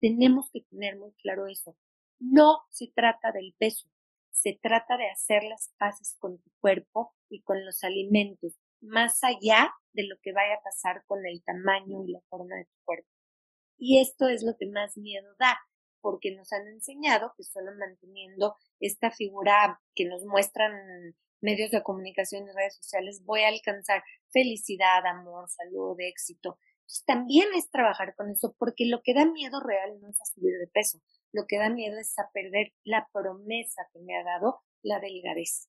tenemos que tener muy claro eso. No se trata del peso, se trata de hacer las paces con tu cuerpo y con los alimentos, más allá de lo que vaya a pasar con el tamaño y la forma de tu cuerpo. Y esto es lo que más miedo da, porque nos han enseñado que solo manteniendo esta figura que nos muestran medios de comunicación y redes sociales voy a alcanzar felicidad, amor, salud, éxito. Entonces, también es trabajar con eso, porque lo que da miedo real no es a subir de peso, lo que da miedo es a perder la promesa que me ha dado la delgadez.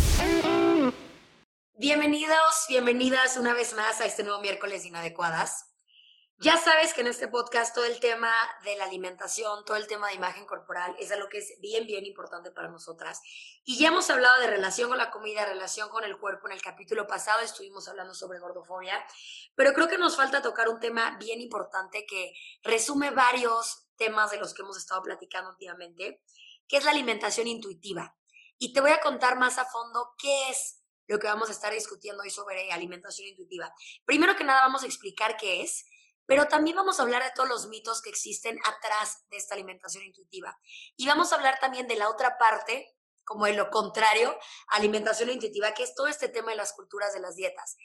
Bienvenidos, bienvenidas una vez más a este nuevo miércoles Inadecuadas. Ya sabes que en este podcast todo el tema de la alimentación, todo el tema de imagen corporal es algo que es bien, bien importante para nosotras. Y ya hemos hablado de relación con la comida, relación con el cuerpo. En el capítulo pasado estuvimos hablando sobre gordofobia, pero creo que nos falta tocar un tema bien importante que resume varios temas de los que hemos estado platicando últimamente, que es la alimentación intuitiva. Y te voy a contar más a fondo qué es lo que vamos a estar discutiendo hoy sobre alimentación intuitiva. Primero que nada vamos a explicar qué es, pero también vamos a hablar de todos los mitos que existen atrás de esta alimentación intuitiva. Y vamos a hablar también de la otra parte, como de lo contrario, alimentación intuitiva, que es todo este tema de las culturas de las dietas.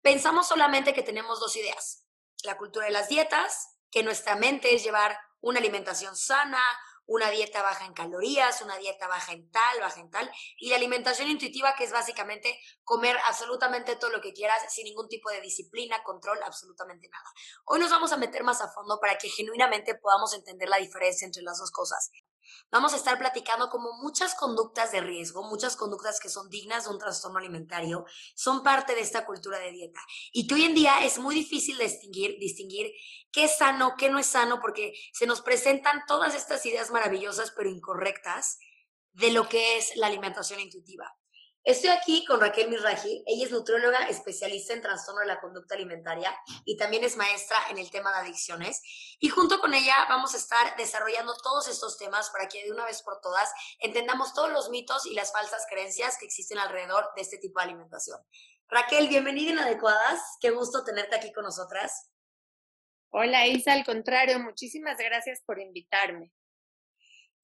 Pensamos solamente que tenemos dos ideas, la cultura de las dietas, que nuestra mente es llevar una alimentación sana, una dieta baja en calorías, una dieta baja en tal, baja en tal, y la alimentación intuitiva, que es básicamente comer absolutamente todo lo que quieras sin ningún tipo de disciplina, control, absolutamente nada. Hoy nos vamos a meter más a fondo para que genuinamente podamos entender la diferencia entre las dos cosas. Vamos a estar platicando como muchas conductas de riesgo, muchas conductas que son dignas de un trastorno alimentario, son parte de esta cultura de dieta. Y que hoy en día es muy difícil distinguir, distinguir qué es sano, qué no es sano, porque se nos presentan todas estas ideas maravillosas pero incorrectas de lo que es la alimentación intuitiva. Estoy aquí con Raquel Mirraji. Ella es nutrióloga especialista en trastorno de la conducta alimentaria y también es maestra en el tema de adicciones. Y junto con ella vamos a estar desarrollando todos estos temas para que de una vez por todas entendamos todos los mitos y las falsas creencias que existen alrededor de este tipo de alimentación. Raquel, bienvenida en Adecuadas. Qué gusto tenerte aquí con nosotras. Hola Isa, al contrario, muchísimas gracias por invitarme.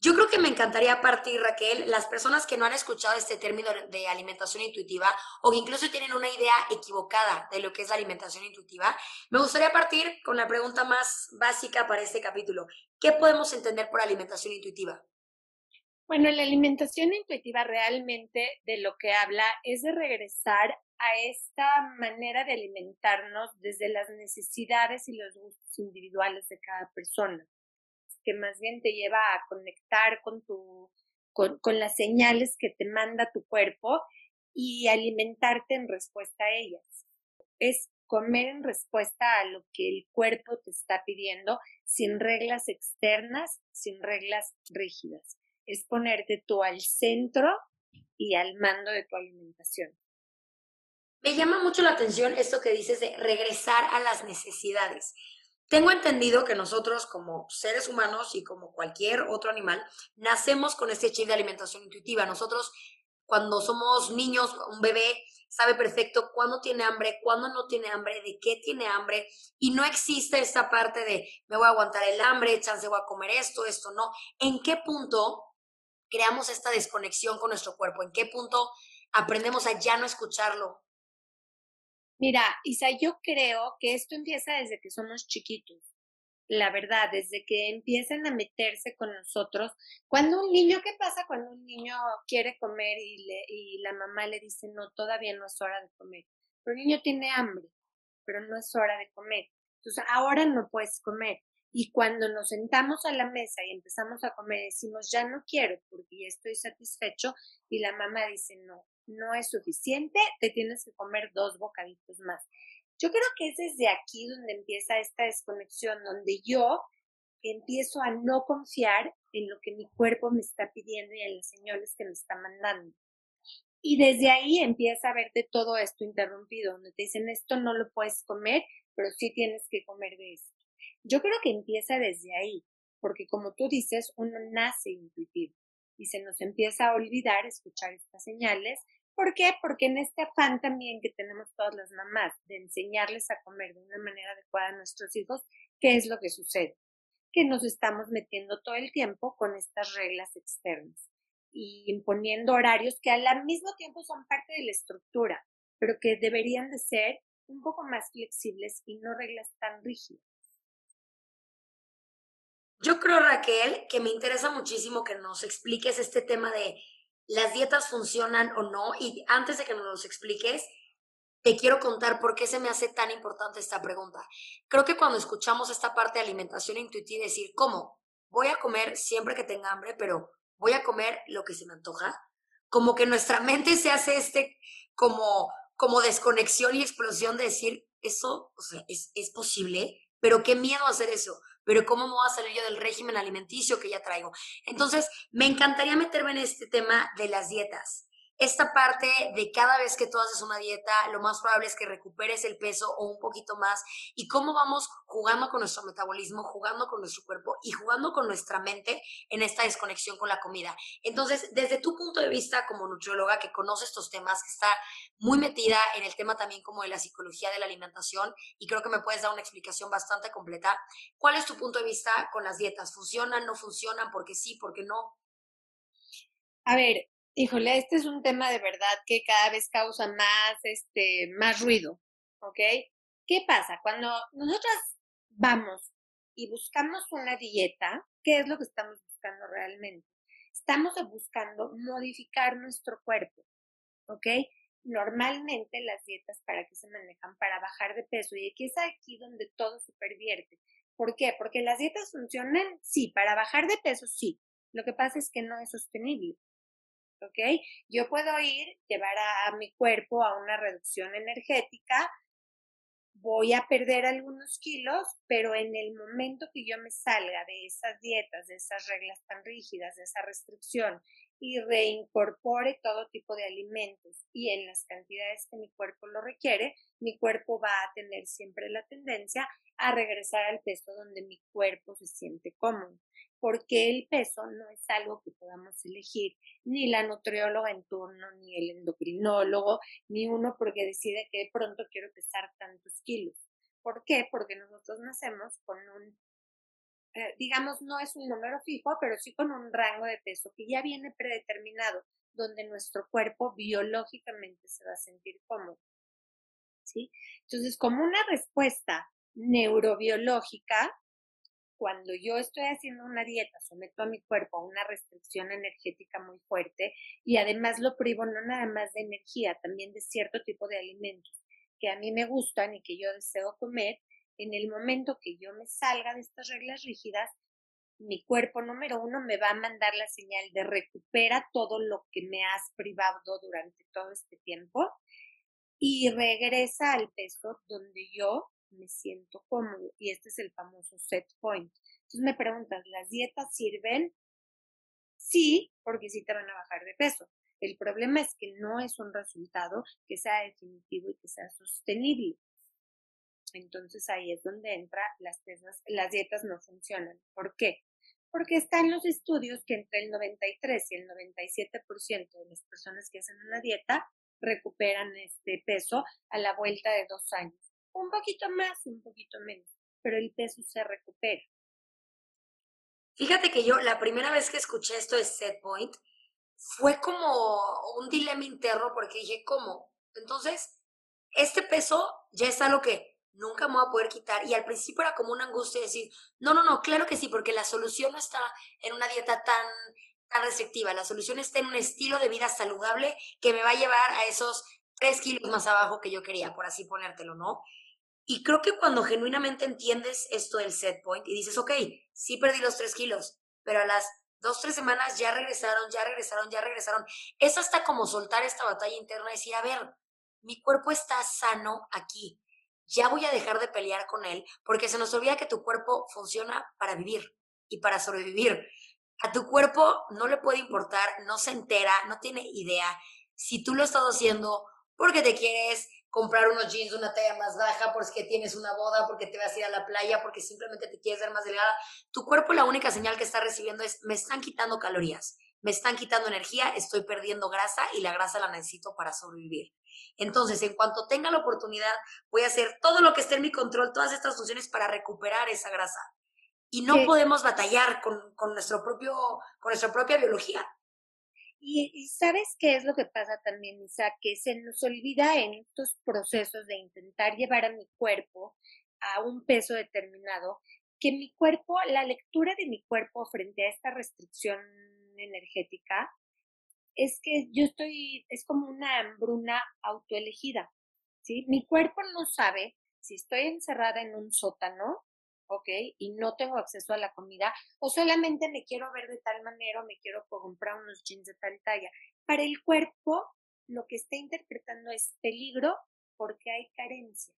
Yo creo que me encantaría partir, Raquel, las personas que no han escuchado este término de alimentación intuitiva o que incluso tienen una idea equivocada de lo que es la alimentación intuitiva, me gustaría partir con la pregunta más básica para este capítulo. ¿Qué podemos entender por alimentación intuitiva? Bueno, la alimentación intuitiva realmente de lo que habla es de regresar a esta manera de alimentarnos desde las necesidades y los gustos individuales de cada persona que más bien te lleva a conectar con tu, con, con las señales que te manda tu cuerpo y alimentarte en respuesta a ellas. Es comer en respuesta a lo que el cuerpo te está pidiendo sin reglas externas, sin reglas rígidas. Es ponerte tú al centro y al mando de tu alimentación. Me llama mucho la atención esto que dices de regresar a las necesidades. Tengo entendido que nosotros como seres humanos y como cualquier otro animal, nacemos con este chip de alimentación intuitiva. Nosotros cuando somos niños, un bebé sabe perfecto cuándo tiene hambre, cuándo no tiene hambre, de qué tiene hambre, y no existe esta parte de me voy a aguantar el hambre, chance voy a comer esto, esto no. ¿En qué punto creamos esta desconexión con nuestro cuerpo? ¿En qué punto aprendemos a ya no escucharlo? Mira, Isa, yo creo que esto empieza desde que somos chiquitos. La verdad, desde que empiezan a meterse con nosotros. Cuando un niño, ¿qué pasa cuando un niño quiere comer y, le, y la mamá le dice, no, todavía no es hora de comer? Pero el niño tiene hambre, pero no es hora de comer. Entonces, ahora no puedes comer. Y cuando nos sentamos a la mesa y empezamos a comer, decimos, ya no quiero porque ya estoy satisfecho. Y la mamá dice, no, no es suficiente, te tienes que comer dos bocaditos más. Yo creo que es desde aquí donde empieza esta desconexión, donde yo empiezo a no confiar en lo que mi cuerpo me está pidiendo y en las señales que me está mandando. Y desde ahí empieza a verte todo esto interrumpido, donde te dicen esto no lo puedes comer, pero sí tienes que comer de esto. Yo creo que empieza desde ahí, porque como tú dices, uno nace intuitivo y se nos empieza a olvidar escuchar estas señales. ¿Por qué? Porque en este afán también que tenemos todas las mamás de enseñarles a comer de una manera adecuada a nuestros hijos, ¿qué es lo que sucede? Que nos estamos metiendo todo el tiempo con estas reglas externas y imponiendo horarios que al mismo tiempo son parte de la estructura, pero que deberían de ser un poco más flexibles y no reglas tan rígidas. Yo creo, Raquel, que me interesa muchísimo que nos expliques este tema de las dietas funcionan o no. Y antes de que nos expliques, te quiero contar por qué se me hace tan importante esta pregunta. Creo que cuando escuchamos esta parte de alimentación intuitiva, decir, ¿cómo? Voy a comer siempre que tenga hambre, pero voy a comer lo que se me antoja. Como que nuestra mente se hace este como, como desconexión y explosión de decir, eso es, es posible, pero qué miedo hacer eso pero ¿cómo me voy a salir yo del régimen alimenticio que ya traigo? Entonces, me encantaría meterme en este tema de las dietas esta parte de cada vez que tú haces una dieta, lo más probable es que recuperes el peso o un poquito más y cómo vamos jugando con nuestro metabolismo, jugando con nuestro cuerpo y jugando con nuestra mente en esta desconexión con la comida. Entonces, desde tu punto de vista como nutrióloga que conoce estos temas, que está muy metida en el tema también como de la psicología de la alimentación y creo que me puedes dar una explicación bastante completa, ¿cuál es tu punto de vista con las dietas? ¿Funcionan, no funcionan? ¿Por qué sí, por qué no? A ver, Híjole, este es un tema de verdad que cada vez causa más, este, más ruido, ¿ok? ¿Qué pasa? Cuando nosotras vamos y buscamos una dieta, ¿qué es lo que estamos buscando realmente? Estamos buscando modificar nuestro cuerpo, ¿ok? Normalmente las dietas para qué se manejan para bajar de peso y aquí es aquí donde todo se pervierte. ¿Por qué? Porque las dietas funcionan, sí, para bajar de peso, sí. Lo que pasa es que no es sostenible. ¿Ok? Yo puedo ir, llevar a, mi cuerpo a una reducción energética, voy a perder algunos kilos, pero en el momento que yo me salga de esas dietas, de esas reglas tan rígidas, de esa restricción y reincorpore todo tipo de alimentos y en las cantidades que mi cuerpo lo requiere, mi cuerpo va a tener siempre la tendencia a regresar al peso donde mi cuerpo se siente cómodo porque el peso no es algo que podamos elegir, ni la nutrióloga en turno, ni el endocrinólogo, ni uno porque decide que de pronto quiero pesar tantos kilos. ¿Por qué? Porque nosotros nacemos con un, eh, digamos, no es un número fijo, pero sí con un rango de peso que ya viene predeterminado, donde nuestro cuerpo biológicamente se va a sentir cómodo. ¿Sí? Entonces, como una respuesta neurobiológica, cuando yo estoy haciendo una dieta, someto a mi cuerpo a una restricción energética muy fuerte y además lo privo no nada más de energía, también de cierto tipo de alimentos que a mí me gustan y que yo deseo comer, en el momento que yo me salga de estas reglas rígidas, mi cuerpo número uno me va a mandar la señal de recupera todo lo que me has privado durante todo este tiempo y regresa al peso donde yo me siento cómodo y este es el famoso set point. Entonces me preguntas, ¿las dietas sirven? Sí, porque sí te van a bajar de peso. El problema es que no es un resultado que sea definitivo y que sea sostenible. Entonces ahí es donde entra las, las dietas no funcionan. ¿Por qué? Porque están los estudios que entre el 93 y el 97% de las personas que hacen una dieta recuperan este peso a la vuelta de dos años un poquito más, un poquito menos, pero el peso se recupera. Fíjate que yo la primera vez que escuché esto de set point fue como un dilema interno porque dije, ¿cómo? Entonces, este peso ya es algo que nunca me voy a poder quitar y al principio era como una angustia decir, no, no, no, claro que sí, porque la solución no está en una dieta tan, tan restrictiva, la solución está en un estilo de vida saludable que me va a llevar a esos tres kilos más abajo que yo quería, por así ponértelo, ¿no? Y creo que cuando genuinamente entiendes esto del set point y dices, ok, sí perdí los tres kilos, pero a las dos, tres semanas ya regresaron, ya regresaron, ya regresaron, es hasta como soltar esta batalla interna y decir, a ver, mi cuerpo está sano aquí. Ya voy a dejar de pelear con él, porque se nos olvida que tu cuerpo funciona para vivir y para sobrevivir. A tu cuerpo no le puede importar, no se entera, no tiene idea si tú lo estás haciendo porque te quieres comprar unos jeans de una talla más baja, porque tienes una boda, porque te vas a ir a la playa, porque simplemente te quieres ver más delgada. Tu cuerpo la única señal que está recibiendo es, me están quitando calorías, me están quitando energía, estoy perdiendo grasa y la grasa la necesito para sobrevivir. Entonces, en cuanto tenga la oportunidad, voy a hacer todo lo que esté en mi control, todas estas funciones para recuperar esa grasa. Y no podemos batallar con, con, nuestro propio, con nuestra propia biología. Y, sabes qué es lo que pasa también, Isa, que se nos olvida en estos procesos de intentar llevar a mi cuerpo a un peso determinado, que mi cuerpo, la lectura de mi cuerpo frente a esta restricción energética, es que yo estoy, es como una hambruna autoelegida, ¿sí? Mi cuerpo no sabe si estoy encerrada en un sótano ¿ok? Y no tengo acceso a la comida, o solamente me quiero ver de tal manera o me quiero comprar unos jeans de tal talla. Para el cuerpo, lo que está interpretando es peligro porque hay carencia,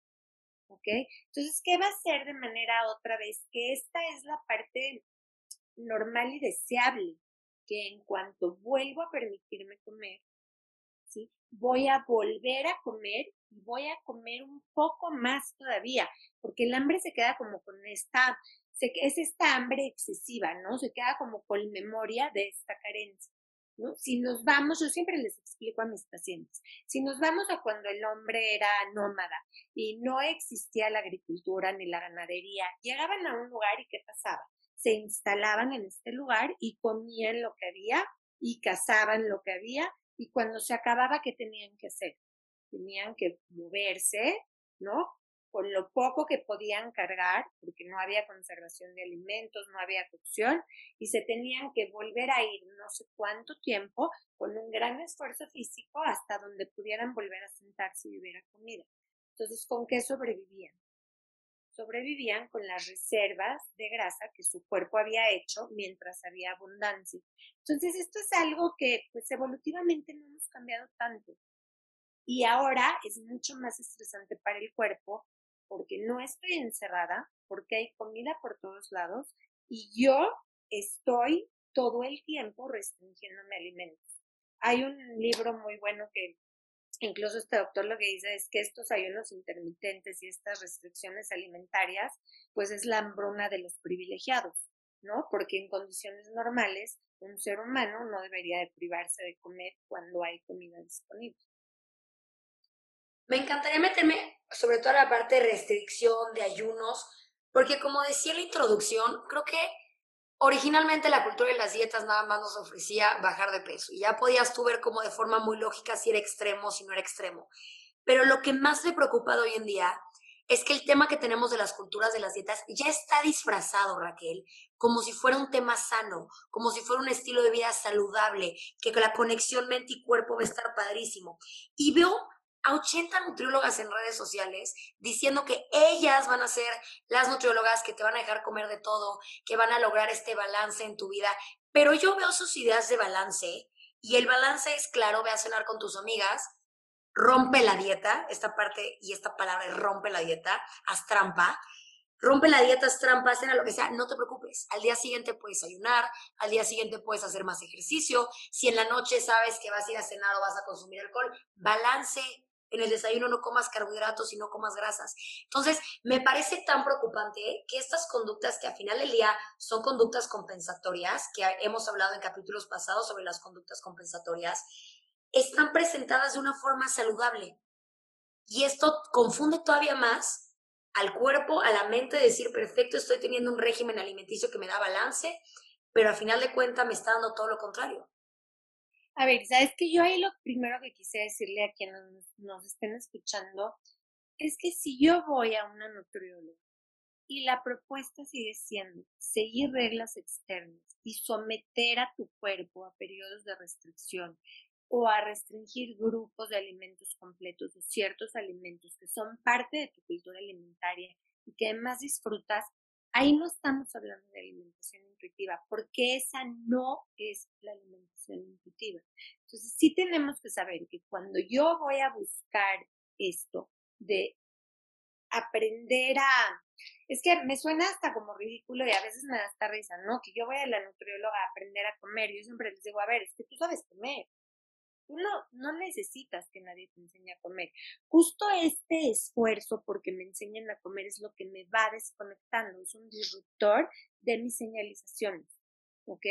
¿ok? Entonces, ¿qué va a hacer de manera otra vez? Que esta es la parte normal y deseable, que en cuanto vuelvo a permitirme comer, ¿sí? Voy a volver a comer y voy a comer un poco más todavía, porque el hambre se queda como con esta, es esta hambre excesiva, ¿no? Se queda como con memoria de esta carencia. Si nos vamos, yo siempre les explico a mis pacientes, si nos vamos a cuando el hombre era nómada y no existía la agricultura ni la ganadería, llegaban a un lugar y ¿qué pasaba? Se instalaban en este lugar y comían lo que había y cazaban lo que había y cuando se acababa, ¿qué tenían que hacer? Tenían que moverse, ¿no? Con lo poco que podían cargar, porque no había conservación de alimentos, no había cocción, y se tenían que volver a ir no sé cuánto tiempo con un gran esfuerzo físico hasta donde pudieran volver a sentarse y hubiera comida. Entonces, ¿con qué sobrevivían? Sobrevivían con las reservas de grasa que su cuerpo había hecho mientras había abundancia. Entonces, esto es algo que pues evolutivamente no hemos cambiado tanto. Y ahora es mucho más estresante para el cuerpo porque no estoy encerrada, porque hay comida por todos lados y yo estoy todo el tiempo restringiéndome alimentos. Hay un libro muy bueno que Incluso este doctor lo que dice es que estos ayunos intermitentes y estas restricciones alimentarias, pues es la hambruna de los privilegiados, ¿no? Porque en condiciones normales, un ser humano no debería de privarse de comer cuando hay comida disponible. Me encantaría meterme sobre todo a la parte de restricción, de ayunos, porque como decía en la introducción, creo que Originalmente la cultura de las dietas nada más nos ofrecía bajar de peso y ya podías tú ver como de forma muy lógica si era extremo o si no era extremo. Pero lo que más me preocupa hoy en día es que el tema que tenemos de las culturas de las dietas ya está disfrazado, Raquel, como si fuera un tema sano, como si fuera un estilo de vida saludable, que la conexión mente y cuerpo va a estar padrísimo. Y veo a 80 nutriólogas en redes sociales diciendo que ellas van a ser las nutriólogas que te van a dejar comer de todo, que van a lograr este balance en tu vida. Pero yo veo sus ideas de balance y el balance es claro, ve a cenar con tus amigas, rompe la dieta, esta parte y esta palabra rompe la dieta, haz trampa, rompe la dieta, haz trampa, cena lo que sea, no te preocupes. Al día siguiente puedes ayunar, al día siguiente puedes hacer más ejercicio. Si en la noche sabes que vas a ir a cenar o vas a consumir alcohol, balance, en el desayuno no comas carbohidratos y no comas grasas. Entonces, me parece tan preocupante que estas conductas que al final del día son conductas compensatorias, que hemos hablado en capítulos pasados sobre las conductas compensatorias, están presentadas de una forma saludable. Y esto confunde todavía más al cuerpo, a la mente, decir, perfecto, estoy teniendo un régimen alimenticio que me da balance, pero al final de cuentas me está dando todo lo contrario. A ver, sabes que yo ahí lo primero que quise decirle a quienes nos, estén escuchando es que si yo voy a una nutrióloga y la propuesta sigue siendo seguir reglas externas y someter a tu cuerpo a periodos de restricción o a restringir grupos de alimentos completos o ciertos alimentos que son parte de tu cultura alimentaria y que además disfrutas, ahí no estamos hablando de alimentación intuitiva, porque esa no es la alimentación intuitiva. Entonces, sí tenemos que saber que cuando yo voy a buscar esto de aprender a... Es que me suena hasta como ridículo y a veces me da hasta risa, ¿no? Que yo voy a la nutrióloga a aprender a comer. Yo siempre les digo, a ver, es que tú sabes comer. Tú no, necesitas que nadie te enseñe a comer. Justo este esfuerzo porque me enseñen a comer es lo que me va desconectando, es un disruptor de mis señalizaciones, ¿ok?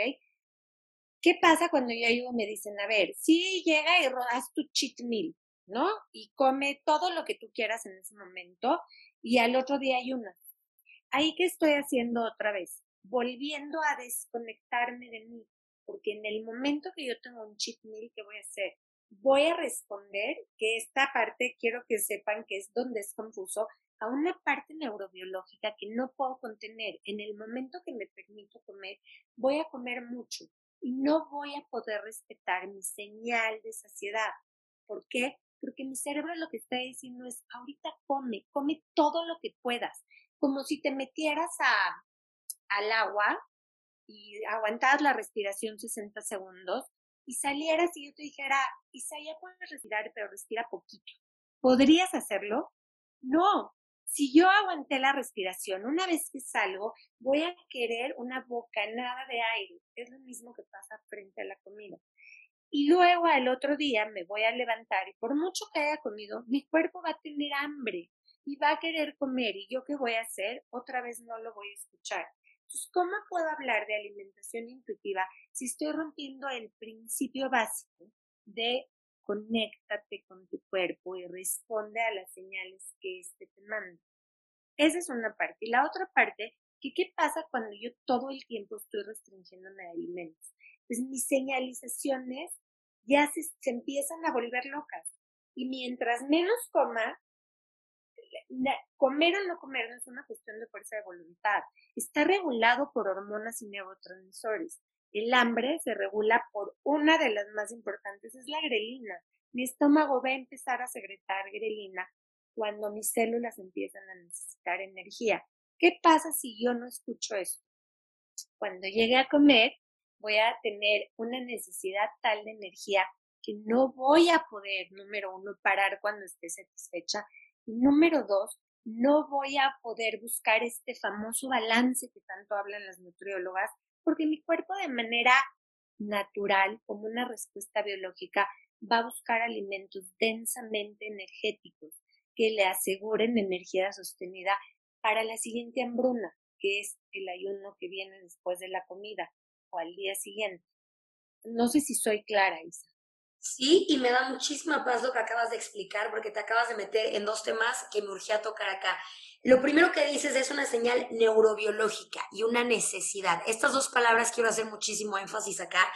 ¿Qué pasa cuando yo llego y me dicen, a ver, sí, llega y rodas tu cheat meal, ¿no? Y come todo lo que tú quieras en ese momento y al otro día hay una. Ahí que estoy haciendo otra vez, volviendo a desconectarme de mí, porque en el momento que yo tengo un cheat meal, ¿qué voy a hacer? Voy a responder que esta parte quiero que sepan que es donde es confuso a una parte neurobiológica que no puedo contener. En el momento que me permito comer, voy a comer mucho y no voy a poder respetar mi señal de saciedad. ¿Por qué? Porque mi cerebro lo que está diciendo es, ahorita come, come todo lo que puedas, como si te metieras a, al agua y aguantabas la respiración 60 segundos y salieras y yo te dijera, Isa, ya puedes respirar, pero respira poquito. ¿Podrías hacerlo? No. Si yo aguanté la respiración, una vez que salgo, voy a querer una bocanada de aire. Es lo mismo que pasa frente a la comida. Y luego al otro día me voy a levantar y por mucho que haya comido, mi cuerpo va a tener hambre y va a querer comer. ¿Y yo qué voy a hacer? Otra vez no lo voy a escuchar. Entonces, ¿cómo puedo hablar de alimentación intuitiva si estoy rompiendo el principio básico de conéctate con tu cuerpo y responde a las señales que éste te manda? Esa es una parte. Y la otra parte, que qué pasa cuando yo todo el tiempo estoy restringiéndome de alimentos? Pues mis señalizaciones ya se, empiezan a volver locas. Y mientras menos coma, comer o no comer no es una cuestión de fuerza de voluntad. Está regulado por hormonas y neurotransmisores. El hambre se regula por una de las más importantes, es la grelina. Mi estómago va a empezar a secretar grelina cuando mis células empiezan a necesitar energía. ¿Qué pasa si yo no escucho esto? Cuando llegue a comer, voy a tener una necesidad tal de energía que no voy a poder, número uno, parar cuando esté satisfecha número dos, no voy a poder buscar este famoso balance que tanto hablan las nutriólogas, porque mi cuerpo de manera natural, como una respuesta biológica, va a buscar alimentos densamente energéticos que le aseguren energía sostenida para la siguiente hambruna, que es el ayuno que viene después de la comida o al día siguiente. No sé si soy clara, Isa. Sí, y me da muchísima paz lo que acabas de explicar, porque te acabas de meter en dos temas que me urgía tocar acá. Lo primero que dices es una señal neurobiológica y una necesidad. Estas dos palabras quiero hacer muchísimo énfasis acá,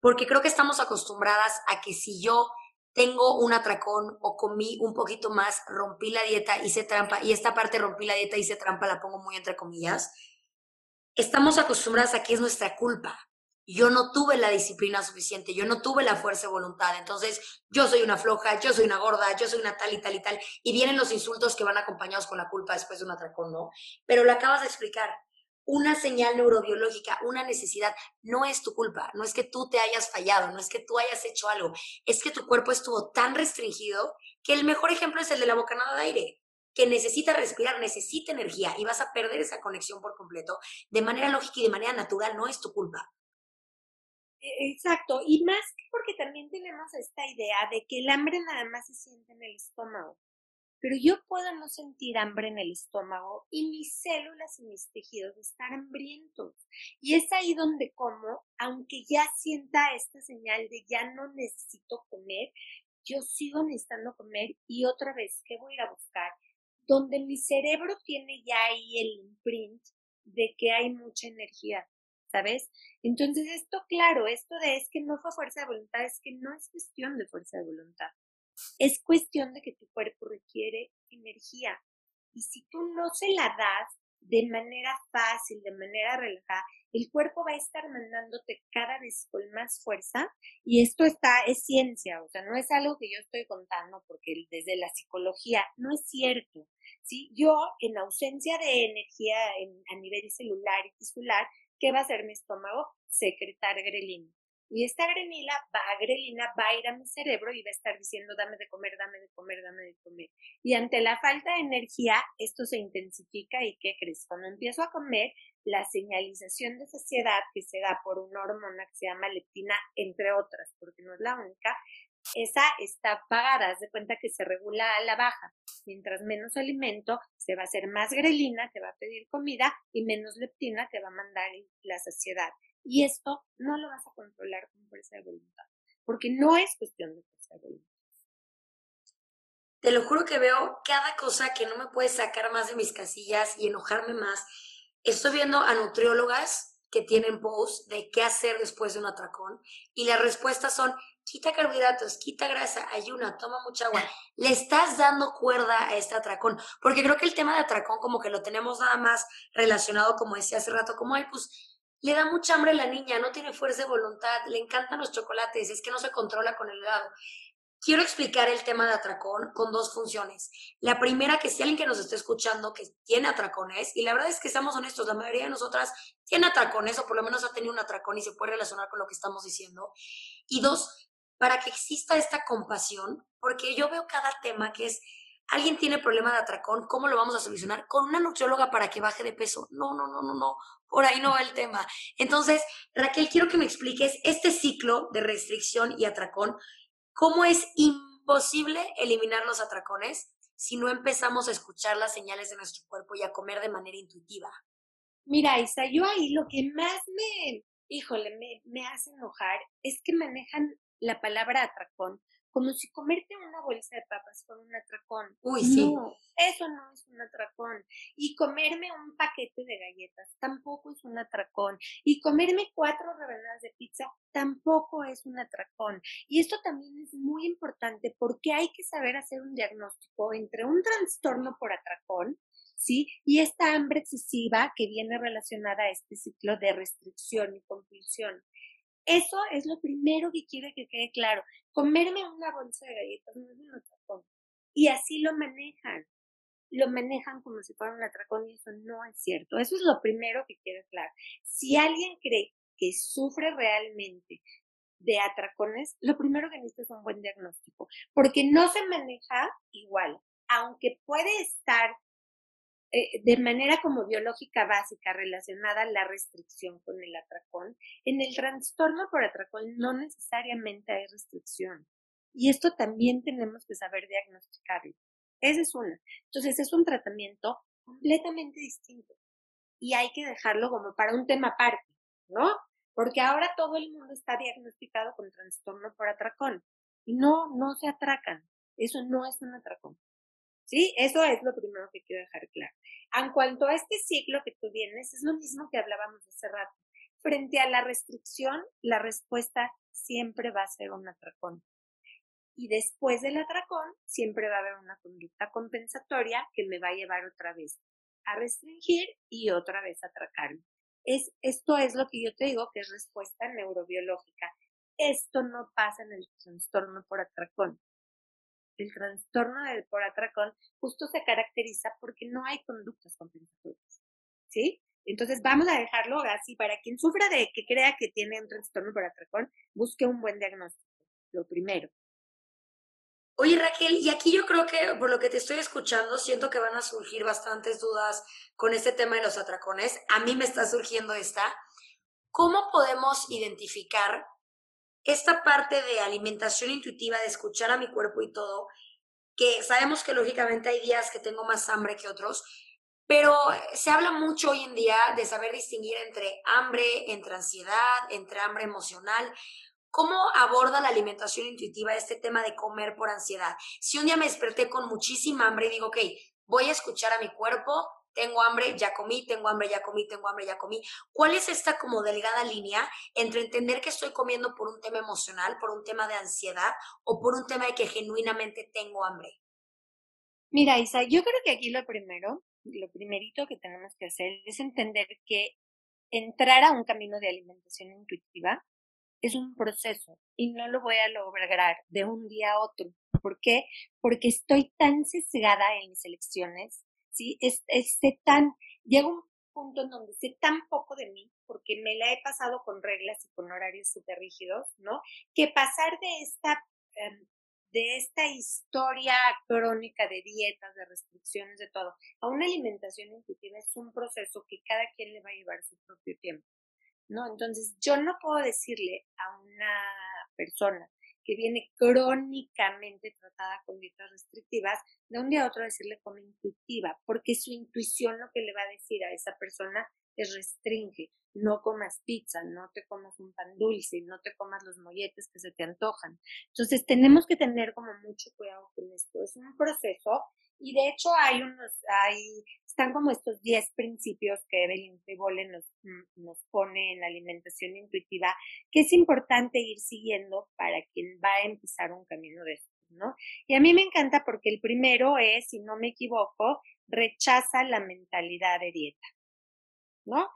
porque creo que estamos acostumbradas a que si yo tengo un atracón o comí un poquito más, rompí la dieta, hice trampa, y esta parte rompí la dieta, hice trampa, la pongo muy entre comillas, estamos acostumbradas a que es nuestra culpa yo no tuve la disciplina suficiente, yo no tuve la fuerza de voluntad, entonces yo soy una floja, yo soy una gorda, yo soy una tal y tal y tal, y vienen los insultos que van acompañados con la culpa después de un atracón, ¿no? Pero lo acabas de explicar, una señal neurobiológica, una necesidad, no es tu culpa, no es que tú te hayas fallado, no es que tú hayas hecho algo, es que tu cuerpo estuvo tan restringido que el mejor ejemplo es el de la bocanada de aire que necesita respirar, necesita energía y vas a perder esa conexión por completo de manera lógica y de manera natural, no es tu culpa. E-, exacto, y más que porque también tenemos esta idea de que el hambre nada más se siente en el estómago. Pero yo puedo no sentir hambre en el estómago y mis células y mis tejidos estar hambrientos. Y es ahí donde como, aunque ya sienta esta señal de ya no necesito comer, yo sigo necesitando comer y otra vez, ¿qué voy a ir a buscar? Donde mi cerebro tiene ya ahí el imprint de que hay mucha energía. ¿Sabes? Entonces, esto, claro, esto de es que no fue fuerza de voluntad, es que no es cuestión de fuerza de voluntad. Es cuestión de que tu cuerpo requiere energía. Y si tú no se la das de manera fácil, de manera relajada, el cuerpo va a estar mandándote cada vez con más fuerza y esto está, es ciencia, o sea, no es algo que yo estoy contando porque desde la psicología no es cierto. ¿sí? Yo, en ausencia de energía a nivel celular y tisular, ¿Qué va a hacer mi estómago? Secretar grelina. Y esta grelina va, grelina va a ir a mi cerebro y va a estar diciendo, dame de comer, dame de comer, dame de comer. Y ante la falta de energía, esto se intensifica y ¿qué crees? Cuando empiezo a comer, la señalización de saciedad que se da por una hormona que se llama leptina, entre otras, porque no es la única, esa está apagada, haz de cuenta que se regula a la baja. Mientras menos alimento, se va a hacer más grelina, que va a pedir comida, y menos leptina, que va a mandar la saciedad. Y esto no lo vas a controlar con fuerza de voluntad, porque no es cuestión de fuerza de voluntad. Te lo juro que veo cada cosa que no me puede sacar más de mis casillas y enojarme más. Estoy viendo a nutriólogas que tienen posts de qué hacer después de un atracón y las respuestas son quita carbohidratos, quita grasa, ayuna, toma mucha agua. Le estás dando cuerda a este atracón, porque creo que el tema de atracón como que lo tenemos nada más relacionado, como decía hace rato, como, ay, pues le da mucha hambre a la niña, no tiene fuerza de voluntad, le encantan los chocolates, es que no se controla con el helado. Quiero explicar el tema de atracón con dos funciones. La primera, que si alguien que nos está escuchando que tiene atracones, y la verdad es que estamos honestos, la mayoría de nosotras tiene atracones o por lo menos ha tenido un atracón y se puede relacionar con lo que estamos diciendo. Y dos, para que exista esta compasión, porque yo veo cada tema que es, alguien tiene problema de atracón, ¿cómo lo vamos a solucionar? Con una nutrióloga para que baje de peso. No, no, no, no, no, por ahí no va el tema. Entonces, Raquel, quiero que me expliques este ciclo de restricción y atracón, cómo es imposible eliminar los atracones si no empezamos a escuchar las señales de nuestro cuerpo y a comer de manera intuitiva. Mira, Isa, yo ahí lo que más me, híjole, me, me hace enojar es que manejan la palabra atracón como si comerte una bolsa de papas fuera un atracón. Uy, sí. No, eso no es un atracón. Y comerme un paquete de galletas tampoco es un atracón. Y comerme cuatro rebanadas de pizza tampoco es un atracón. Y esto también es muy importante porque hay que saber hacer un diagnóstico entre un trastorno por atracón, ¿sí? Y esta hambre excesiva que viene relacionada a este ciclo de restricción y compulsión. Eso es lo primero que quiero que quede claro. Comerme una bolsa de galletas no es un atracón. Y así lo manejan. Lo manejan como si fuera un atracón y eso no es cierto. Eso es lo primero que quiero claro. Si alguien cree que sufre realmente de atracones, lo primero que necesita es un buen diagnóstico, porque no se maneja igual, aunque puede estar eh, de manera como biológica básica relacionada a la restricción con el atracón, en el trastorno por atracón no necesariamente hay restricción. Y esto también tenemos que saber diagnosticarlo. Esa es una. Entonces es un tratamiento completamente distinto. Y hay que dejarlo como para un tema aparte, ¿no? Porque ahora todo el mundo está diagnosticado con trastorno por atracón. Y no, no se atracan. Eso no es un atracón. ¿Sí? Eso es lo primero que quiero dejar claro. En cuanto a este ciclo que tú vienes, es lo mismo que hablábamos hace rato. Frente a la restricción, la respuesta siempre va a ser un atracón. Y después del atracón, siempre va a haber una conducta compensatoria que me va a llevar otra vez a restringir y otra vez a atracarme. Es, esto es lo que yo te digo que es respuesta neurobiológica. Esto no pasa en el trastorno por atracón el trastorno del por atracón justo se caracteriza porque no hay conductas compensatorias. ¿Sí? Entonces vamos a dejarlo así. Para quien sufra de que crea que tiene un trastorno por atracón, busque un buen diagnóstico. Lo primero. Oye Raquel, y aquí yo creo que por lo que te estoy escuchando, siento que van a surgir bastantes dudas con este tema de los atracones. A mí me está surgiendo esta. ¿Cómo podemos identificar esta parte de alimentación intuitiva, de escuchar a mi cuerpo y todo, que sabemos que lógicamente hay días que tengo más hambre que otros, pero se habla mucho hoy en día de saber distinguir entre hambre, entre ansiedad, entre hambre emocional. ¿Cómo aborda la alimentación intuitiva este tema de comer por ansiedad? Si un día me desperté con muchísima hambre y digo, ok, voy a escuchar a mi cuerpo, tengo hambre, ya comí, tengo hambre, ya comí, tengo hambre, ya comí. ¿Cuál es esta como delgada línea entre entender que estoy comiendo por un tema emocional, por un tema de ansiedad o por un tema de que genuinamente tengo hambre? Mira, Isa, yo creo que aquí lo primero, lo primerito que tenemos que hacer es entender que entrar a un camino de alimentación intuitiva es un proceso y no lo voy a lograr de un día a otro. ¿Por qué? Porque estoy tan sesgada en mis elecciones ¿sí? Es, tan, llega un punto en donde sé tan poco de mí porque me la he pasado con reglas y con horarios súper rígidos, ¿no? Que pasar de esta, em, de esta historia crónica de dietas, de restricciones, de todo, a una alimentación intuitiva es un proceso que cada quien le va a llevar su propio tiempo, ¿no? Entonces, yo no puedo decirle a una persona, que viene crónicamente tratada con dietas restrictivas, de un día a otro decirle como intuitiva, porque su intuición lo que le va a decir a esa persona es restringe, no comas pizza, no te comas un pan dulce, no te comas los molletes que se te antojan. Entonces tenemos que tener como mucho cuidado con esto. Es un proceso y de hecho hay unos, hay, están como estos 10 principios que Evelyn Tribole nos, mm, nos pone en la alimentación intuitiva, que es importante ir siguiendo para quien va a empezar un camino de esto, ¿no? Y a mí me encanta porque el primero es, si no me equivoco, rechaza la mentalidad de dieta, ¿no?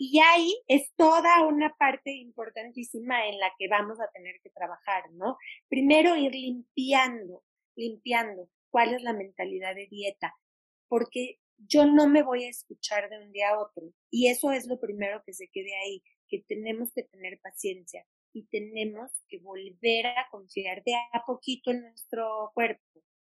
Y ahí es toda una parte importantísima en la que vamos a tener que trabajar, ¿no? Primero ir limpiando, limpiando cuál es la mentalidad de dieta, porque yo no me voy a escuchar de un día a otro. Y eso es lo primero que se quede ahí, que tenemos que tener paciencia y tenemos que volver a confiar de a poquito en nuestro cuerpo.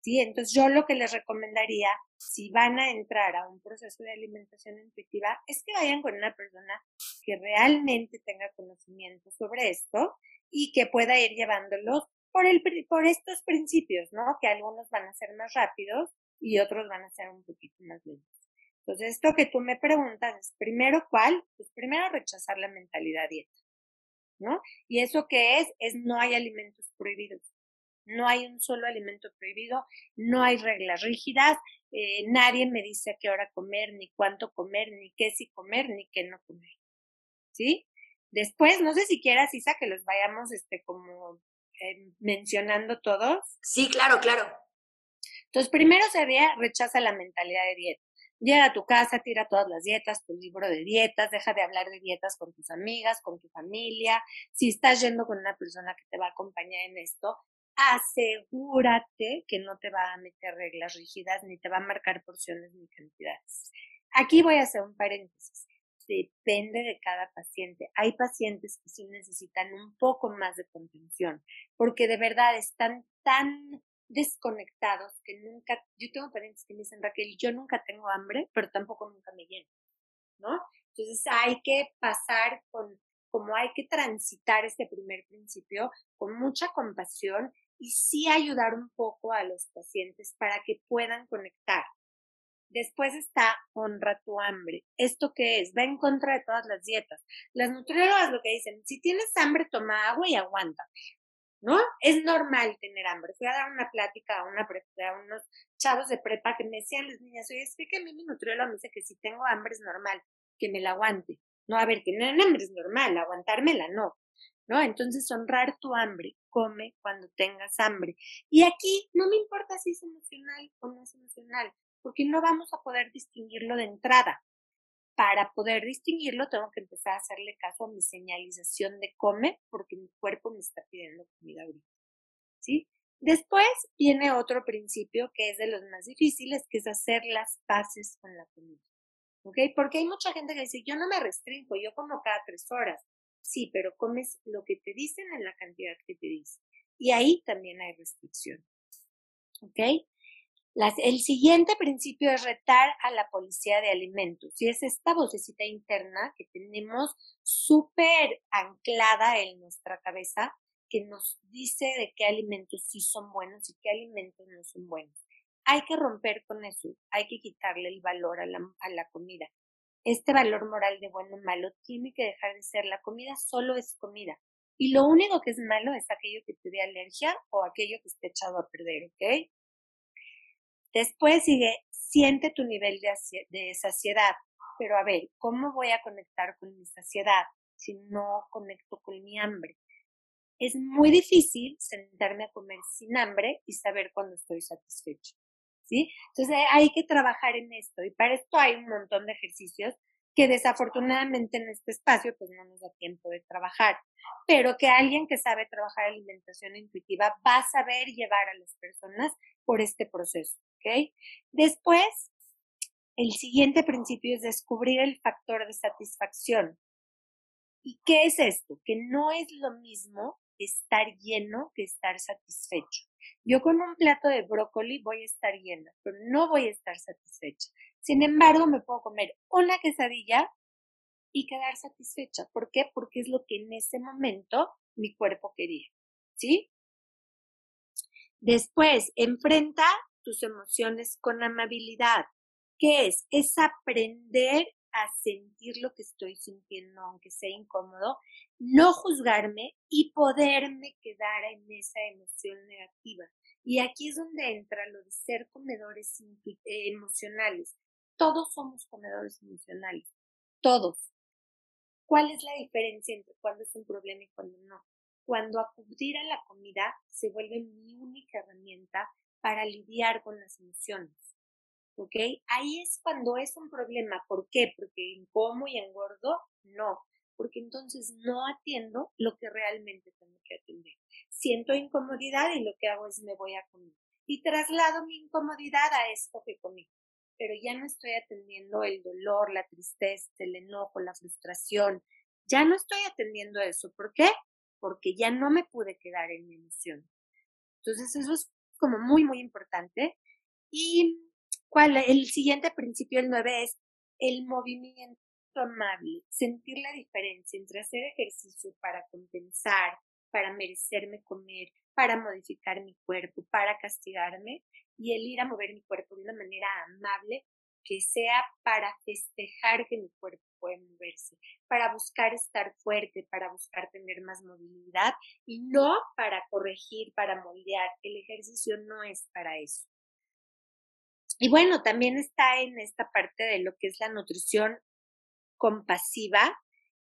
¿sí? Entonces yo lo que les recomendaría, si van a entrar a un proceso de alimentación intuitiva, es que vayan con una persona que realmente tenga conocimiento sobre esto y que pueda ir llevándolos por, el, por estos principios, ¿no? Que algunos van a ser más rápidos y otros van a ser un poquito más lentos. Entonces, esto que tú me preguntas es, primero, ¿cuál? Pues primero rechazar la mentalidad dieta, ¿no? Y eso que es, es no hay alimentos prohibidos. No hay un solo alimento prohibido, no hay reglas rígidas, eh, nadie me dice a qué hora comer, ni cuánto comer, ni qué sí comer, ni qué no comer. ¿Sí? Después, no sé si quieras, Isa, que los vayamos este, como eh, mencionando todos? Sí, claro, claro. Entonces, primero sería rechaza la mentalidad de dieta. Llega a tu casa, tira todas las dietas, tu libro de dietas, deja de hablar de dietas con tus amigas, con tu familia. Si estás yendo con una persona que te va a acompañar en esto, asegúrate que no te va a meter reglas rígidas ni te va a marcar porciones ni cantidades. Aquí voy a hacer un paréntesis depende de cada paciente. Hay pacientes que sí necesitan un poco más de contención, porque de verdad están tan desconectados que nunca, yo tengo pacientes que me dicen, Raquel, yo nunca tengo hambre, pero tampoco nunca me lleno, ¿no? Entonces hay que pasar con, como hay que transitar este primer principio con mucha compasión y sí ayudar un poco a los pacientes para que puedan conectar. Después está honra tu hambre. ¿Esto qué es? Va en contra de todas las dietas. Las nutriólogas lo que dicen, si tienes hambre, toma agua y aguanta. ¿No? Es normal tener hambre. Fui a dar una plática a, una a unos chavos de prepa que me decían las niñas, oye, es que a mí mi nutrióloga me dice que si tengo hambre es normal, que me la aguante. No, a ver, tener hambre es normal, aguantármela no. ¿No? Entonces, honrar tu hambre. Come cuando tengas hambre. Y aquí no me importa si es emocional o no es emocional porque no vamos a poder distinguirlo de entrada. Para poder distinguirlo, tengo que empezar a hacerle caso a mi señalización de come, porque mi cuerpo me está pidiendo comida ahorita. ¿Sí? Después viene otro principio que es de los más difíciles, que es hacer las paces con la comida. ¿Ok? Porque hay mucha gente que dice, yo no me restringo, yo como cada tres horas. Sí, pero comes lo que te dicen en la cantidad que te dicen. Y ahí también hay restricción. ¿Ok? El siguiente principio es retar a la policía de alimentos y es esta vocecita interna que tenemos súper anclada en nuestra cabeza que nos dice de qué alimentos sí son buenos y qué alimentos no son buenos. Hay que romper con eso, hay que quitarle el valor a la, a la comida. Este valor moral de bueno o malo tiene que dejar de ser. La comida solo es comida. Y lo único que es malo es aquello que te dé alergia o aquello que esté echado a perder, ¿ok? Después sigue, siente tu nivel de, saciedad. Pero a ver, ¿cómo voy a conectar con mi saciedad si no conecto con mi hambre? Es muy difícil sentarme a comer sin hambre y saber cuándo estoy satisfecho. ¿Sí? Entonces hay que trabajar en esto y para esto hay un montón de ejercicios que desafortunadamente en este espacio pues no nos da tiempo de trabajar, pero que alguien que sabe trabajar alimentación intuitiva va a saber llevar a las personas por este proceso, Después, el siguiente principio es descubrir el factor de satisfacción. ¿Y qué es esto? Que no es lo mismo estar lleno que estar satisfecho. Yo con un plato de brócoli voy a estar llena, pero no voy a estar satisfecha. Sin embargo, me puedo comer una quesadilla y quedar satisfecha. ¿Por qué? Porque es lo que en ese momento mi cuerpo quería. ¿Sí? Después, enfrenta tus emociones con amabilidad. ¿Qué es? Es aprender a sentir lo que estoy sintiendo, aunque sea incómodo, no juzgarme y poderme quedar en esa emoción negativa. Y aquí es donde entra lo de ser comedores eh, emocionales. Todos somos comedores emocionales, todos. ¿Cuál es la diferencia entre cuando es un problema y cuando no? Cuando acudir a la comida se vuelve mi única herramienta para lidiar con las emociones. ¿Ok? Ahí es cuando es un problema. ¿Por qué? Porque en como y engordo, no. Porque entonces no atiendo lo que realmente tengo que atender. Siento incomodidad y lo que hago es me voy a comer. Y traslado mi incomodidad a esto que comí. Pero ya no estoy atendiendo el dolor, la tristeza, el enojo, la frustración. Ya no estoy atendiendo eso. ¿Por qué? Porque ya no me pude quedar en mi emoción. Entonces eso es como muy, muy importante. Y ¿Cuál? El siguiente principio, el 9, es el movimiento amable, sentir la diferencia entre hacer ejercicio para compensar, para merecerme comer, para modificar mi cuerpo, para castigarme, y el ir a mover mi cuerpo de una manera amable que sea para festejar que mi cuerpo puede moverse, para buscar estar fuerte, para buscar tener más movilidad y no para corregir, para moldear. El ejercicio no es para eso. Y bueno, también está en esta parte de lo que es la nutrición compasiva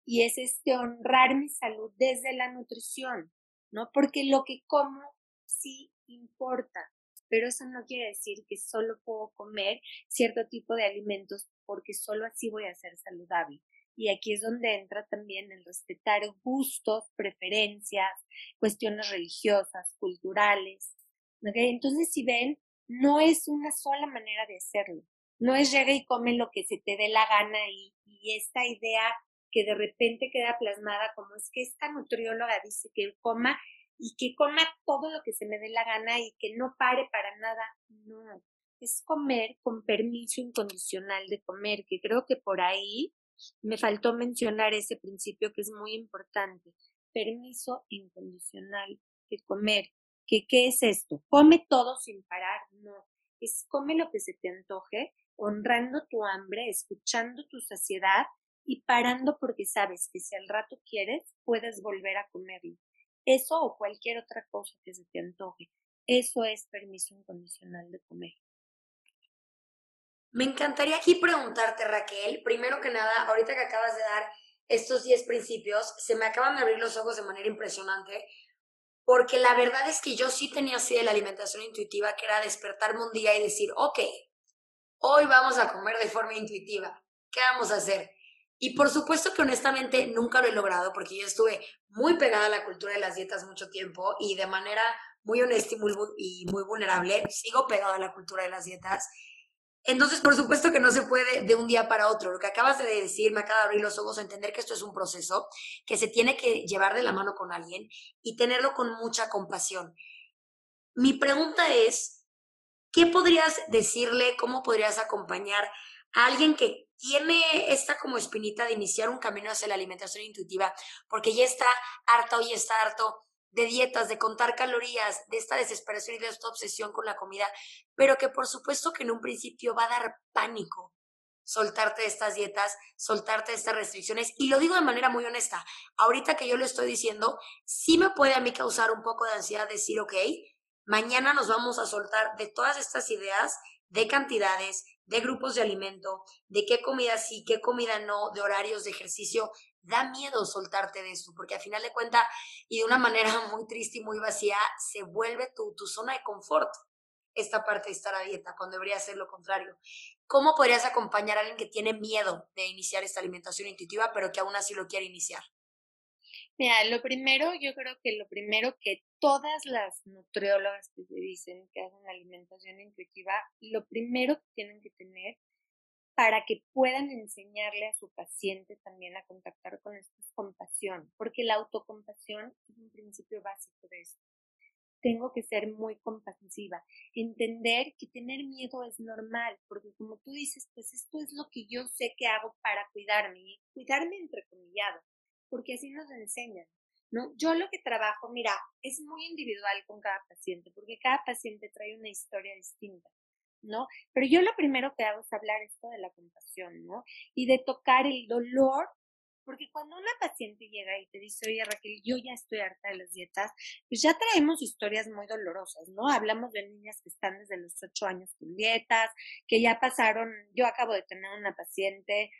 y es este honrar mi salud desde la nutrición, ¿no? Porque lo que como sí importa, pero eso no quiere decir que solo puedo comer cierto tipo de alimentos porque solo así voy a ser saludable. Y aquí es donde entra también el respetar gustos, preferencias, cuestiones religiosas, culturales. Entonces, si ven, no es una sola manera de hacerlo. No es llega y come lo que se te dé la gana y, esta idea que de repente queda plasmada como es que esta nutrióloga dice que coma y que coma todo lo que se me dé la gana y que no pare para nada. No, es comer con permiso incondicional de comer, que creo que por ahí me faltó mencionar ese principio que es muy importante. Permiso incondicional de comer qué es esto? Come todo sin parar, no, es come lo que se te antoje, honrando tu hambre, escuchando tu saciedad y parando porque sabes que si al rato quieres, puedes volver a comerlo. Eso o cualquier otra cosa que se te antoje. Eso es permiso incondicional de comer. Me encantaría aquí preguntarte, Raquel, primero que nada, ahorita que acabas de dar estos 10 principios, se me acaban de abrir los ojos de manera impresionante, porque la verdad es que yo sí tenía así de la alimentación intuitiva, que era despertarme un día y decir, ok, hoy vamos a comer de forma intuitiva, ¿qué vamos a hacer? Y por supuesto que honestamente nunca lo he logrado porque yo estuve muy pegada a la cultura de las dietas mucho tiempo y de manera muy honesta y muy, y muy vulnerable sigo pegada a la cultura de las dietas entonces, por supuesto que no se puede de un día para otro. Lo que acabas de decir me acaba de abrir los ojos a entender que esto es un proceso que se tiene que llevar de la mano con alguien y tenerlo con mucha compasión. Mi pregunta es, ¿qué podrías decirle, cómo podrías acompañar a alguien que tiene esta como espinita de iniciar un camino hacia la alimentación intuitiva porque ya está harta o ya está harto de dietas, de contar calorías, de esta desesperación y de esta obsesión con la comida, pero que por supuesto que en un principio va a dar pánico soltarte de estas dietas, soltarte de estas restricciones. Y lo digo de manera muy honesta. Ahorita que yo lo estoy diciendo, sí me puede a mí causar un poco de ansiedad decir, ok, mañana nos vamos a soltar de todas estas ideas de cantidades, de grupos de alimento, de qué comida sí, qué comida no, de horarios de ejercicio, da miedo soltarte de eso, porque al final de cuentas, y de una manera muy triste y muy vacía, se vuelve tu, tu zona de confort esta parte de estar a dieta, cuando debería ser lo contrario. ¿Cómo podrías acompañar a alguien que tiene miedo de iniciar esta alimentación intuitiva, pero que aún así lo quiere iniciar? Mira, lo primero, yo creo que lo primero que todas las nutriólogas que se dicen que hacen alimentación intuitiva, lo primero que tienen que tener para que puedan enseñarle a su paciente también a contactar con esto es compasión, porque la autocompasión es un principio básico de esto. Tengo que ser muy compasiva, entender que tener miedo es normal, porque como tú dices, pues esto es lo que yo sé que hago para cuidarme, y cuidarme entrecomillado, porque así nos enseñan. ¿no? Yo lo que trabajo, mira, es muy individual con cada paciente, porque cada paciente trae una historia distinta. ¿no? Pero yo lo primero que hago es hablar esto de la compasión, ¿no? Y de tocar el dolor, porque cuando una paciente llega y te dice, oye Raquel, yo ya estoy harta de las dietas, pues ya traemos historias muy dolorosas, ¿no? Hablamos de niñas que están desde los ocho años con dietas, que ya pasaron, yo acabo de tener una paciente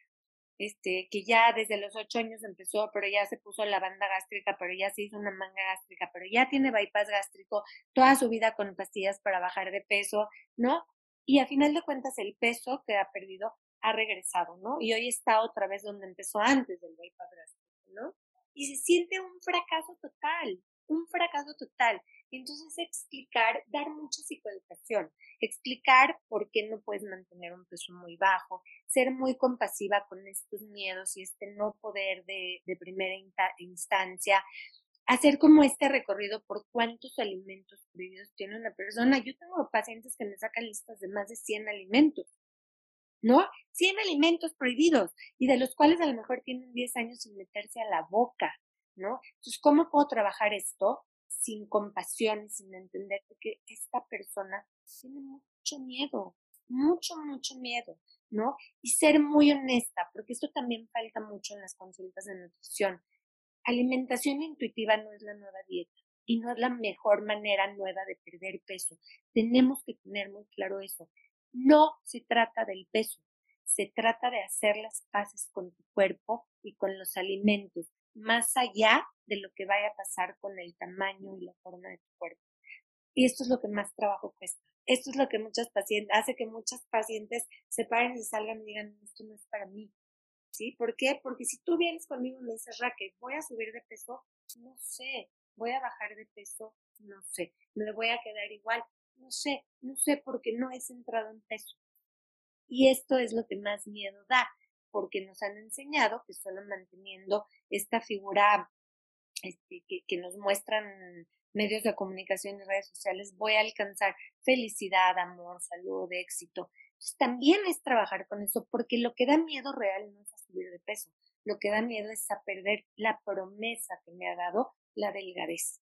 este, que ya desde los ocho años empezó, pero ya se puso la banda gástrica, pero ya se hizo una manga gástrica, pero ya tiene bypass gástrico toda su vida con pastillas para bajar de peso, ¿no? Y a final de cuentas el peso que ha perdido ha regresado, ¿no? Y hoy está otra vez donde empezó antes del bypass gástrico, ¿no? Y se siente un fracaso total, un fracaso total. Entonces explicar, dar mucha psicoeducación, explicar por qué no puedes mantener un peso muy bajo, ser muy compasiva con estos miedos y este no poder de, de primera instancia, hacer como este recorrido por cuántos alimentos prohibidos tiene una persona. Yo tengo pacientes que me sacan listas de más de 100 alimentos, ¿no? 100 alimentos prohibidos y de los cuales a lo mejor tienen 10 años sin meterse a la boca, ¿no? Entonces, ¿cómo puedo trabajar esto? sin compasión sin entender que esta persona tiene mucho miedo, mucho, mucho miedo, ¿no? Y ser muy honesta, porque esto también falta mucho en las consultas de nutrición. Alimentación intuitiva no es la nueva dieta y no es la mejor manera nueva de perder peso. Tenemos que tener muy claro eso. No se trata del peso, se trata de hacer las paces con tu cuerpo y con los alimentos, más allá de lo que vaya a pasar con el tamaño y la forma de tu cuerpo. Y esto es lo que más trabajo cuesta. Esto es lo que muchas pacientes, hace que muchas pacientes se paren y salgan y digan, esto no es para mí. ¿Sí? ¿Por qué? Porque si tú vienes conmigo y me dices, Raquel, voy a subir de peso, no sé, voy a bajar de peso, no sé, me voy a quedar igual, no sé, no sé porque no he centrado en peso. Y esto es lo que más miedo da, porque nos han enseñado que solo manteniendo esta figura este, que, nos muestran medios de comunicación y redes sociales, voy a alcanzar felicidad, amor, salud, éxito. Entonces, también es trabajar con eso, porque lo que da miedo real no es a subir de peso, lo que da miedo es a perder la promesa que me ha dado la delgadez.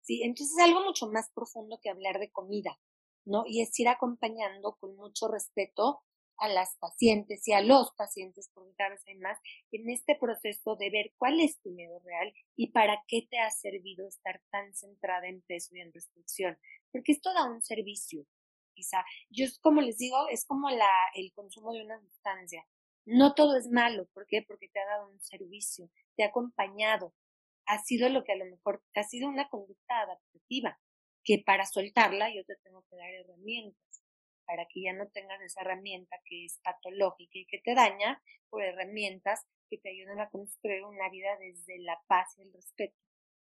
¿Sí? Entonces es algo mucho más profundo que hablar de comida, ¿no? Y es ir acompañando con mucho respeto a las pacientes y a los pacientes, porque cada vez hay más, en este proceso de ver cuál es tu miedo real y para qué te ha servido estar tan centrada en peso y en restricción. Porque esto da un servicio, quizá. Yo, como les digo, es como la, el consumo de una sustancia. No todo es malo. ¿Por qué? Porque te ha dado un servicio, te ha acompañado. Ha sido lo que a lo mejor ha sido una conducta adaptativa, que para soltarla yo te tengo que dar herramientas para que ya no tengas esa herramienta que es patológica y que te daña, por herramientas que te ayuden a construir una vida desde la paz y el respeto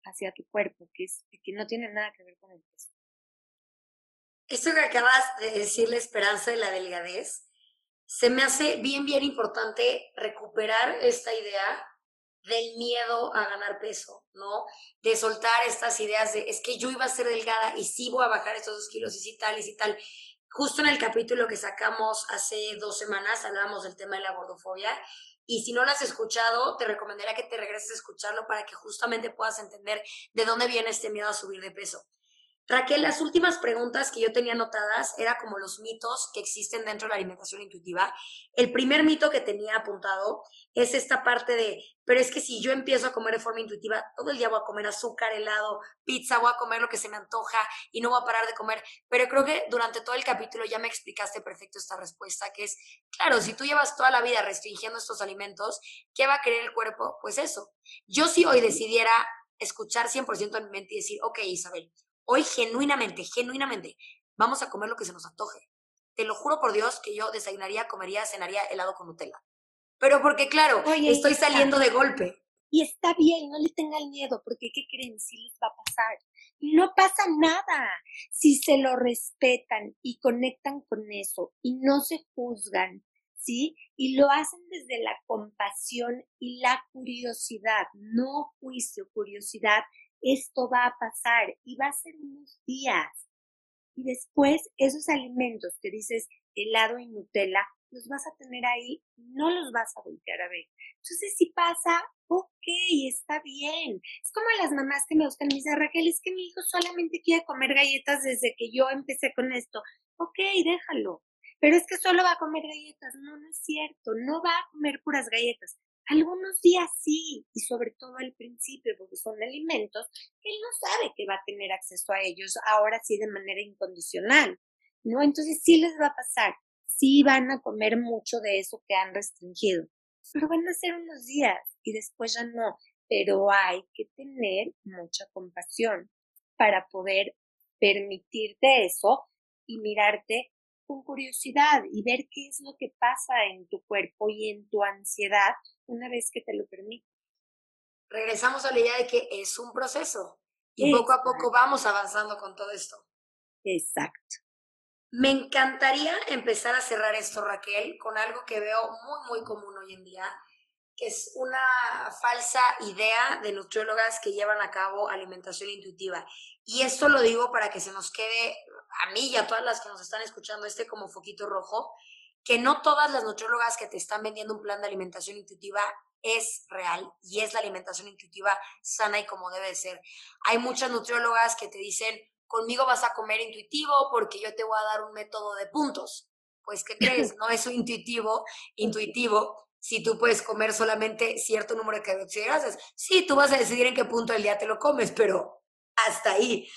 hacia tu cuerpo, que, es, que no tiene nada que ver con el peso. Esto que acabas de decir, la esperanza de la delgadez, se me hace bien, bien importante recuperar esta idea del miedo a ganar peso, ¿no? De soltar estas ideas de, es que yo iba a ser delgada y sí voy a bajar estos dos kilos y sí tal y sí tal. Justo en el capítulo que sacamos hace dos semanas hablábamos del tema de la gordofobia y si no lo has escuchado, te recomendaría que te regreses a escucharlo para que justamente puedas entender de dónde viene este miedo a subir de peso. Raquel, las últimas preguntas que yo tenía anotadas era como los mitos que existen dentro de la alimentación intuitiva. El primer mito que tenía apuntado es esta parte de, pero es que si yo empiezo a comer de forma intuitiva, todo el día voy a comer azúcar, helado, pizza, voy a comer lo que se me antoja y no voy a parar de comer. Pero creo que durante todo el capítulo ya me explicaste perfecto esta respuesta, que es, claro, si tú llevas toda la vida restringiendo estos alimentos, ¿qué va a querer el cuerpo? Pues eso. Yo si hoy decidiera escuchar 100% en mi mente y decir, ok, Isabel, hoy genuinamente, genuinamente, vamos a comer lo que se nos antoje. Te lo juro por Dios que yo desayunaría, comería, cenaría helado con Nutella. Pero porque, claro, estoy saliendo de golpe. Y está bien, no le tengan miedo, porque ¿qué creen? Sí les va a pasar. No pasa nada. Si se lo respetan y conectan con eso y no se juzgan, ¿sí? Y lo hacen desde la compasión y la curiosidad, no juicio, curiosidad. Esto va a pasar y va a ser unos días. Y después esos alimentos que dices helado y Nutella, los vas a tener ahí, no los vas a voltear a ver. Entonces, si pasa, ok, está bien. Es como las mamás que me gustan, me dicen, Raquel, es que mi hijo solamente quiere comer galletas desde que yo empecé con esto. Ok, déjalo. Pero es que solo va a comer galletas. No, no es cierto. No va a comer puras galletas. Algunos días sí, y sobre todo al principio, porque son alimentos él no sabe que va a tener acceso a ellos, ahora sí de manera incondicional, ¿no? Entonces sí les va a pasar, sí van a comer mucho de eso que han restringido, pero van a ser unos días y después ya no, pero hay que tener mucha compasión para poder permitirte eso y mirarte con curiosidad y ver qué es lo que pasa en tu cuerpo y en tu ansiedad una vez que te lo permite. Regresamos a la idea de que es un proceso y poco a poco vamos avanzando con todo esto. Exacto. Me encantaría empezar a cerrar esto, Raquel, con algo que veo muy, muy común hoy en día, que es una falsa idea de nutriólogas que llevan a cabo alimentación intuitiva. Y esto lo digo para que se nos quede a mí y a todas las que nos están escuchando este como foquito rojo, que no todas las nutriólogas que te están vendiendo un plan de alimentación intuitiva es real y es la alimentación intuitiva sana y como debe de ser. Hay muchas nutriólogas que te dicen, conmigo vas a comer intuitivo porque yo te voy a dar un método de puntos. Pues, ¿qué crees? No es intuitivo, intuitivo, si tú puedes comer solamente cierto número de carbohidratos. Sí, tú vas a decidir en qué punto del día te lo comes, pero hasta ahí.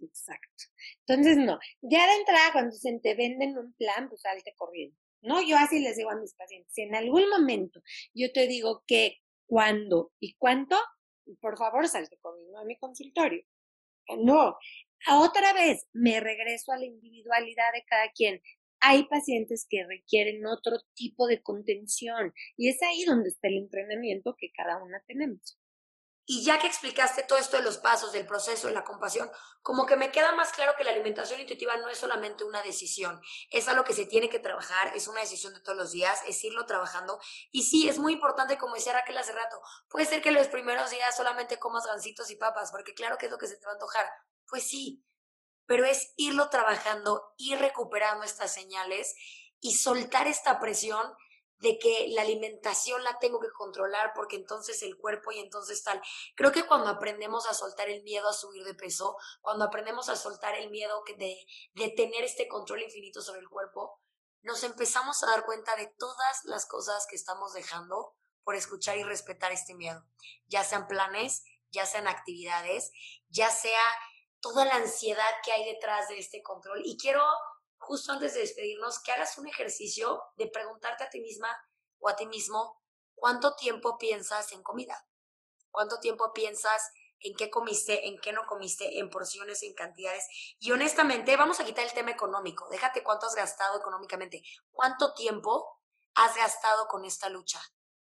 Exacto. Entonces, no, ya de entrada, cuando se te venden un plan, pues salte corriendo. No, yo así les digo a mis pacientes, si en algún momento yo te digo que, cuándo y cuánto, por favor salte corriendo a mi consultorio. No, otra vez me regreso a la individualidad de cada quien. Hay pacientes que requieren otro tipo de contención y es ahí donde está el entrenamiento que cada una tenemos. Y ya que explicaste todo esto de los pasos, del proceso, de la compasión, como que me queda más claro que la alimentación intuitiva no es solamente una decisión, es algo que se tiene que trabajar, es una decisión de todos los días, es irlo trabajando. Y sí, es muy importante, como decía Raquel hace rato, puede ser que los primeros días solamente comas gancitos y papas, porque claro que es lo que se te va a antojar. Pues sí, pero es irlo trabajando, ir recuperando estas señales y soltar esta presión de que la alimentación la tengo que controlar porque entonces el cuerpo y entonces tal. Creo que cuando aprendemos a soltar el miedo a subir de peso, cuando aprendemos a soltar el miedo de, de tener este control infinito sobre el cuerpo, nos empezamos a dar cuenta de todas las cosas que estamos dejando por escuchar y respetar este miedo, ya sean planes, ya sean actividades, ya sea toda la ansiedad que hay detrás de este control. Y quiero justo antes de despedirnos, que hagas un ejercicio de preguntarte a ti misma o a ti mismo cuánto tiempo piensas en comida, cuánto tiempo piensas en qué comiste, en qué no comiste, en porciones, en cantidades. Y honestamente, vamos a quitar el tema económico. Déjate cuánto has gastado económicamente. ¿Cuánto tiempo has gastado con esta lucha?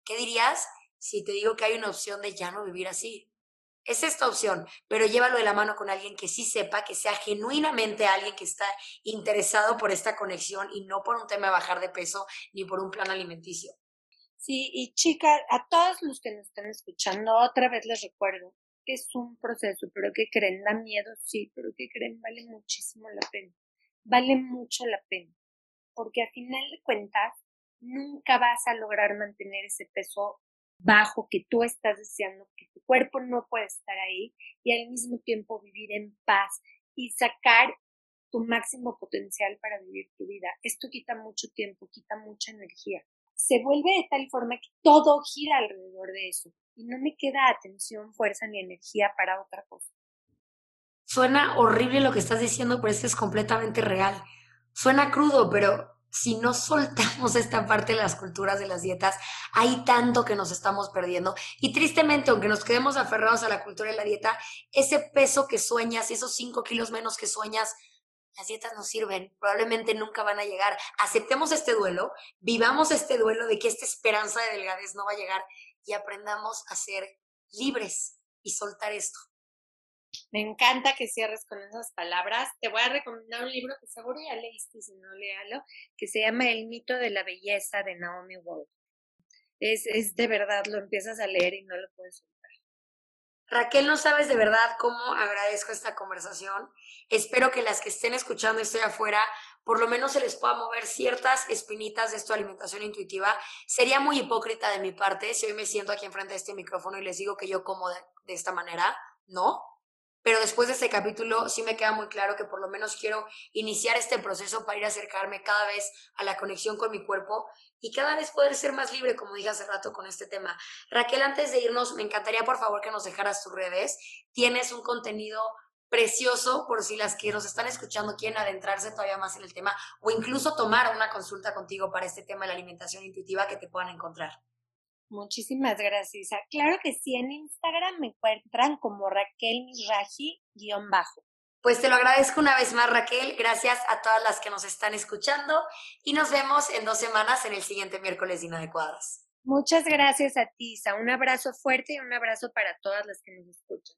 ¿Qué dirías si te digo que hay una opción de ya no vivir así? Es esta opción, pero llévalo de la mano con alguien que sí sepa, que sea genuinamente alguien que está interesado por esta conexión y no por un tema de bajar de peso ni por un plan alimenticio. Sí, y chicas, a todos los que nos están escuchando, otra vez les recuerdo que es un proceso, pero que creen, da miedo, sí, pero que creen, vale muchísimo la pena. Vale mucho la pena, porque a final de cuentas nunca vas a lograr mantener ese peso bajo que tú estás deseando, que tu cuerpo no puede estar ahí y al mismo tiempo vivir en paz y sacar tu máximo potencial para vivir tu vida. Esto quita mucho tiempo, quita mucha energía. Se vuelve de tal forma que todo gira alrededor de eso y no me queda atención, fuerza ni energía para otra cosa. Suena horrible lo que estás diciendo, pero eso es completamente real. Suena crudo, pero si no soltamos esta parte de las culturas de las dietas, hay tanto que nos estamos perdiendo. Y tristemente, aunque nos quedemos aferrados a la cultura de la dieta, ese peso que sueñas, esos 5 kilos menos que sueñas, las dietas no sirven, probablemente nunca van a llegar. Aceptemos este duelo, vivamos este duelo de que esta esperanza de delgadez no va a llegar y aprendamos a ser libres y soltar esto. Me encanta que cierres con esas palabras. Te voy a recomendar un libro que seguro ya leíste, si no léalo, que se llama El mito de la belleza de Naomi Wolf. Es, es de verdad, lo empiezas a leer y no lo puedes soltar. Raquel, no sabes de verdad cómo agradezco esta conversación. Espero que las que estén escuchando estoy afuera, por lo menos se les pueda mover ciertas espinitas de esta alimentación intuitiva. Sería muy hipócrita de mi parte si hoy me siento aquí enfrente de este micrófono y les digo que yo como de esta manera. No, pero después de este capítulo sí me queda muy claro que por lo menos quiero iniciar este proceso para ir a acercarme cada vez a la conexión con mi cuerpo y cada vez poder ser más libre, como dije hace rato con este tema. Raquel, antes de irnos, me encantaría por favor que nos dejaras tus redes. Tienes un contenido precioso por si las que nos están escuchando quieren adentrarse todavía más en el tema o incluso tomar una consulta contigo para este tema de la alimentación intuitiva que te puedan encontrar. Muchísimas gracias. Claro que sí, en Instagram me encuentran como Raquel Misraji-bajo. Pues te lo agradezco una vez más, Raquel. Gracias a todas las que nos están escuchando y nos vemos en dos semanas en el siguiente miércoles de Inadecuadas. Muchas gracias a ti, Isa. Un abrazo fuerte y un abrazo para todas las que nos escuchan.